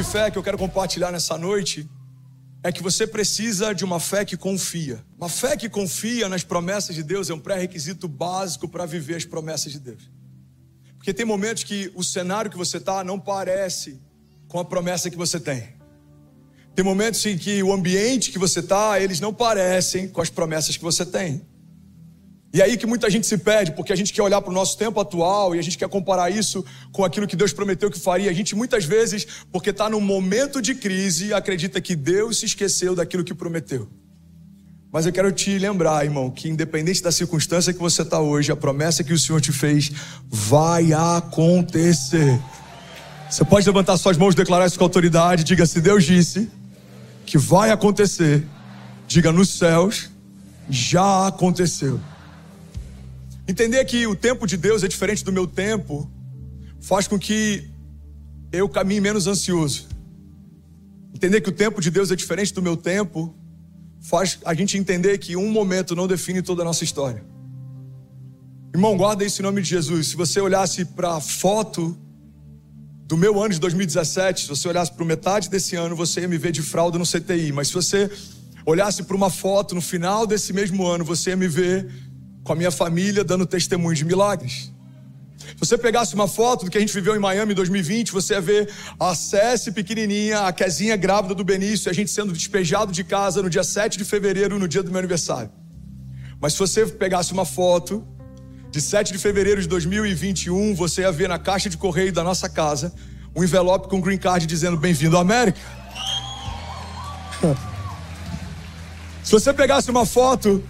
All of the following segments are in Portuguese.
de fé que eu quero compartilhar nessa noite é que você precisa de uma fé que confia. Uma fé que confia nas promessas de Deus é um pré-requisito básico para viver as promessas de Deus. Porque tem momentos que o cenário que você está não parece com a promessa que você tem. Tem momentos em que o ambiente que você está, eles não parecem com as promessas que você tem. E aí que muita gente se perde, porque a gente quer olhar para o nosso tempo atual e a gente quer comparar isso com aquilo que Deus prometeu que faria. A gente muitas vezes, porque está num momento de crise, acredita que Deus se esqueceu daquilo que prometeu. Mas eu quero te lembrar, irmão, que independente da circunstância que você está hoje, a promessa que o Senhor te fez vai acontecer. Você pode levantar suas mãos declarar isso com autoridade. Diga: se Deus disse que vai acontecer, diga nos céus, já aconteceu. Entender que o tempo de Deus é diferente do meu tempo faz com que eu caminhe menos ansioso. Entender que o tempo de Deus é diferente do meu tempo faz a gente entender que um momento não define toda a nossa história. Irmão, guarda isso em nome de Jesus. Se você olhasse para a foto do meu ano de 2017, se você olhasse para metade desse ano, você ia me ver de fralda no CTI. Mas se você olhasse para uma foto no final desse mesmo ano, você ia me ver com a minha família dando testemunho de milagres. Se você pegasse uma foto do que a gente viveu em Miami em 2020, você ia ver a Cessi pequenininha, a Kezinha grávida do Benício, a gente sendo despejado de casa no dia 7 de fevereiro, no dia do meu aniversário. Mas se você pegasse uma foto de 7 de fevereiro de 2021, você ia ver na caixa de correio da nossa casa um envelope com green card dizendo bem-vindo à América. Se você pegasse uma foto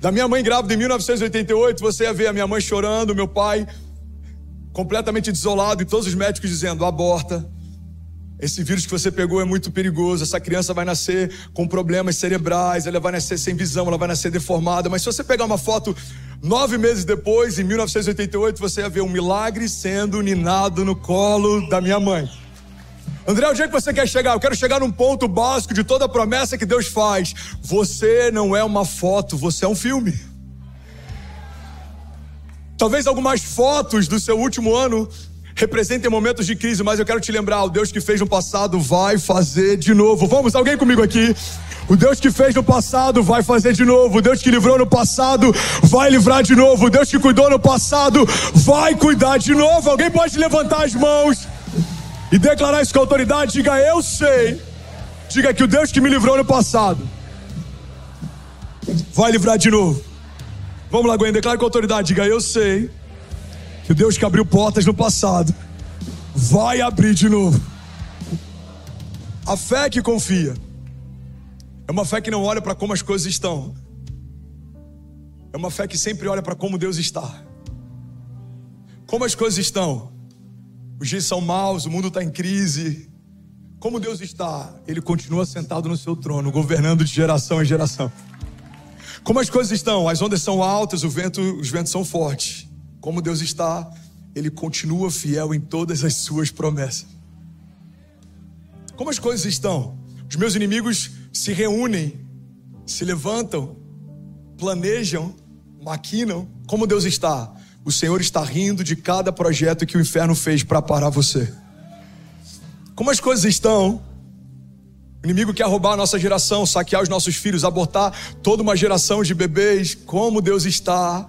da minha mãe grávida em 1988, você ia ver a minha mãe chorando, meu pai completamente desolado e todos os médicos dizendo: aborta. Esse vírus que você pegou é muito perigoso. Essa criança vai nascer com problemas cerebrais, ela vai nascer sem visão, ela vai nascer deformada. Mas se você pegar uma foto nove meses depois, em 1988, você ia ver um milagre sendo ninado no colo da minha mãe. André, onde é que você quer chegar? Eu quero chegar num ponto básico de toda promessa que Deus faz. Você não é uma foto, você é um filme. Talvez algumas fotos do seu último ano representem momentos de crise, mas eu quero te lembrar: o Deus que fez no passado vai fazer de novo. Vamos, alguém comigo aqui? O Deus que fez no passado vai fazer de novo. O Deus que livrou no passado vai livrar de novo. O Deus que cuidou no passado vai cuidar de novo. Alguém pode levantar as mãos? E declarar isso com autoridade, diga: Eu sei. Diga que o Deus que me livrou no passado vai livrar de novo. Vamos lá, Gwen, declare com autoridade, diga: Eu sei que o Deus que abriu portas no passado vai abrir de novo. A fé que confia é uma fé que não olha para como as coisas estão, é uma fé que sempre olha para como Deus está. Como as coisas estão? Os dias são maus, o mundo está em crise. Como Deus está? Ele continua sentado no seu trono, governando de geração em geração. Como as coisas estão? As ondas são altas, vento, os ventos são fortes. Como Deus está? Ele continua fiel em todas as suas promessas. Como as coisas estão? Os meus inimigos se reúnem, se levantam, planejam, maquinam. Como Deus está? O Senhor está rindo de cada projeto que o inferno fez para parar você. Como as coisas estão, o inimigo quer roubar a nossa geração, saquear os nossos filhos, abortar toda uma geração de bebês. Como Deus está,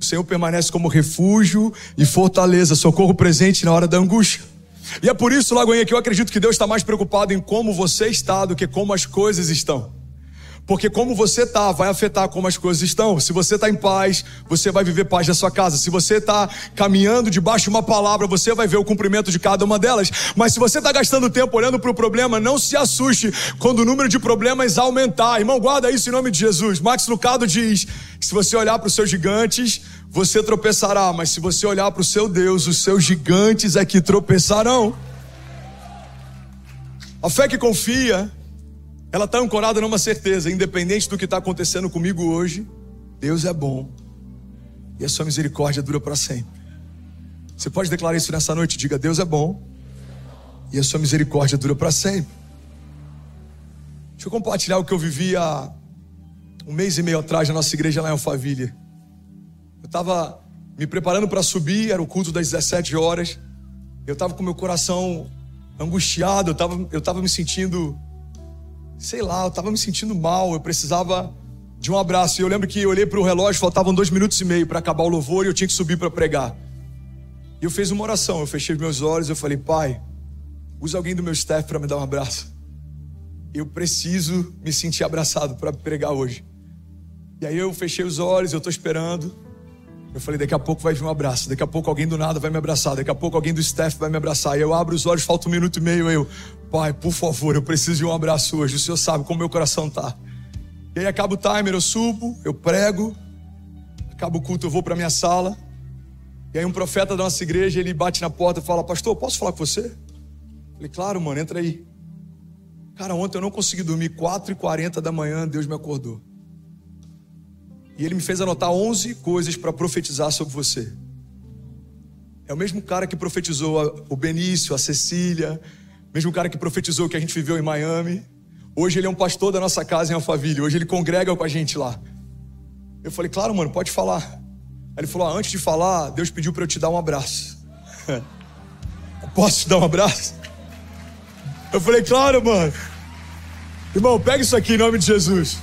o Senhor permanece como refúgio e fortaleza, socorro presente na hora da angústia. E é por isso, Lagoinha, que eu acredito que Deus está mais preocupado em como você está do que como as coisas estão. Porque como você está, vai afetar como as coisas estão. Se você está em paz, você vai viver paz na sua casa. Se você está caminhando debaixo de uma palavra, você vai ver o cumprimento de cada uma delas. Mas se você está gastando tempo olhando para o problema, não se assuste quando o número de problemas aumentar. Irmão, guarda isso em nome de Jesus. Max Lucado diz que se você olhar para os seus gigantes, você tropeçará. Mas se você olhar para o seu Deus, os seus gigantes é que tropeçarão. A fé que confia ela está ancorada numa certeza, independente do que está acontecendo comigo hoje, Deus é bom e a sua misericórdia dura para sempre. Você pode declarar isso nessa noite? Diga: Deus é bom e a sua misericórdia dura para sempre. Deixa eu compartilhar o que eu vivi há um mês e meio atrás na nossa igreja lá em Alphaville. Eu estava me preparando para subir, era o culto das 17 horas. Eu estava com meu coração angustiado, eu estava eu tava me sentindo, sei lá, eu estava me sentindo mal, eu precisava de um abraço. E eu lembro que eu olhei para o relógio, faltavam dois minutos e meio para acabar o louvor e eu tinha que subir para pregar. E eu fiz uma oração, eu fechei meus olhos, eu falei, pai, usa alguém do meu staff para me dar um abraço. Eu preciso me sentir abraçado para pregar hoje. E aí eu fechei os olhos, eu estou esperando. Eu falei, daqui a pouco vai vir um abraço, daqui a pouco alguém do nada vai me abraçar, daqui a pouco alguém do staff vai me abraçar. E eu abro os olhos, falta um minuto e meio, eu, pai, por favor, eu preciso de um abraço hoje. O senhor sabe como meu coração tá. E aí acaba o timer, eu subo, eu prego, acaba o culto, eu vou para minha sala. E aí um profeta da nossa igreja, ele bate na porta e fala: "Pastor, posso falar com você?" Eu falei: "Claro, mano, entra aí." Cara, ontem eu não consegui dormir 4h40 da manhã, Deus me acordou. E ele me fez anotar 11 coisas para profetizar sobre você. É o mesmo cara que profetizou o Benício, a Cecília, mesmo cara que profetizou o que a gente viveu em Miami. Hoje ele é um pastor da nossa casa em Alphaville. Hoje ele congrega com a gente lá. Eu falei, claro, mano, pode falar. Aí ele falou, ah, antes de falar, Deus pediu para eu te dar um abraço. Posso te dar um abraço? Eu falei, claro, mano. Irmão, pega isso aqui em nome de Jesus.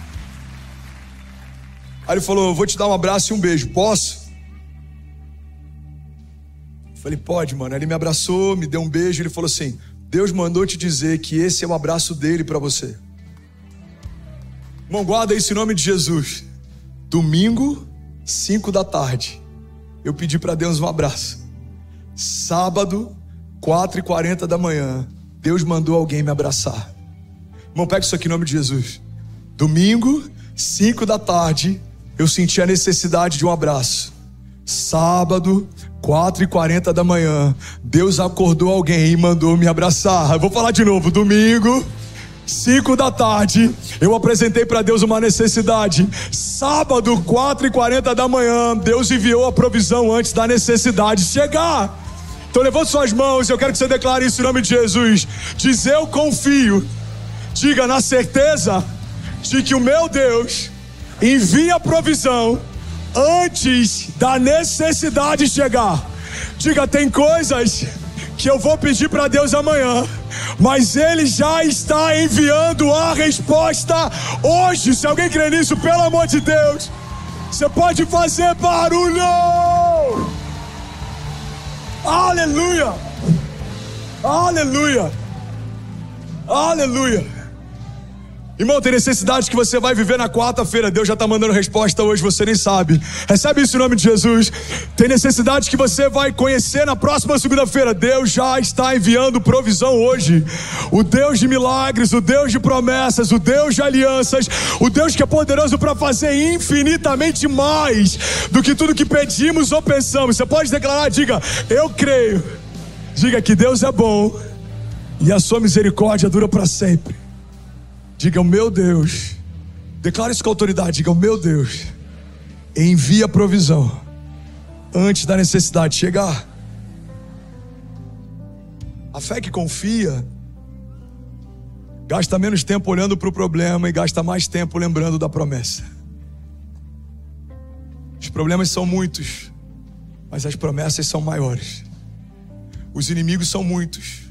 Aí ele falou: Vou te dar um abraço e um beijo, posso? Eu falei: Pode, mano. Aí ele me abraçou, me deu um beijo. Ele falou assim: Deus mandou te dizer que esse é o abraço dele para você. Irmão, guarda isso em nome de Jesus. Domingo, 5 da tarde, eu pedi para Deus um abraço. Sábado, 4 e 40 da manhã, Deus mandou alguém me abraçar. Irmão, pega isso aqui em nome de Jesus. Domingo, 5 da tarde, eu senti a necessidade de um abraço. Sábado, 4 e 40 da manhã, Deus acordou alguém e mandou me abraçar. Eu vou falar de novo. Domingo, 5 da tarde, eu apresentei para Deus uma necessidade. Sábado, 4 e 40 da manhã, Deus enviou a provisão antes da necessidade chegar. Então levante suas mãos, eu quero que você declare isso em nome de Jesus. Diz eu confio. Diga na certeza de que o meu Deus envia provisão antes da necessidade chegar. Diga, tem coisas que eu vou pedir para Deus amanhã, mas Ele já está enviando a resposta hoje. Se alguém crê nisso, pelo amor de Deus, você pode fazer barulho. Aleluia! Aleluia! Aleluia! Irmão, tem necessidade que você vai viver na quarta-feira. Deus já está mandando resposta hoje, você nem sabe. Recebe isso em nome de Jesus. Tem necessidade que você vai conhecer na próxima segunda-feira. Deus já está enviando provisão hoje. O Deus de milagres, o Deus de promessas, o Deus de alianças, o Deus que é poderoso para fazer infinitamente mais do que tudo que pedimos ou pensamos. Você pode declarar, diga, eu creio. Diga que Deus é bom e a sua misericórdia dura para sempre. Diga o meu Deus. Declare isso com autoridade. Diga o meu Deus. Envia provisão antes da necessidade chegar. A fé que confia gasta menos tempo olhando para o problema e gasta mais tempo lembrando da promessa. Os problemas são muitos, mas as promessas são maiores. Os inimigos são muitos,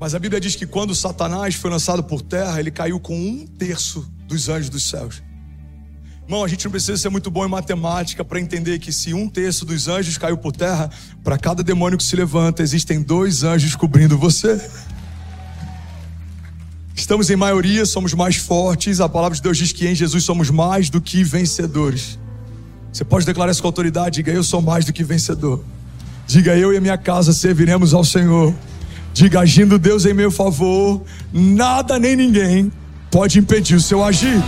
mas a Bíblia diz que quando Satanás foi lançado por terra, ele caiu com um terço dos anjos dos céus. Irmão, a gente não precisa ser muito bom em matemática para entender que se um terço dos anjos caiu por terra, para cada demônio que se levanta, existem dois anjos cobrindo você. Estamos em maioria, somos mais fortes. A palavra de Deus diz que em Jesus somos mais do que vencedores. Você pode declarar isso com autoridade? Diga, eu sou mais do que vencedor. Diga, eu e a minha casa serviremos ao Senhor. Diga, agindo Deus em meu favor, nada nem ninguém pode impedir o seu agir.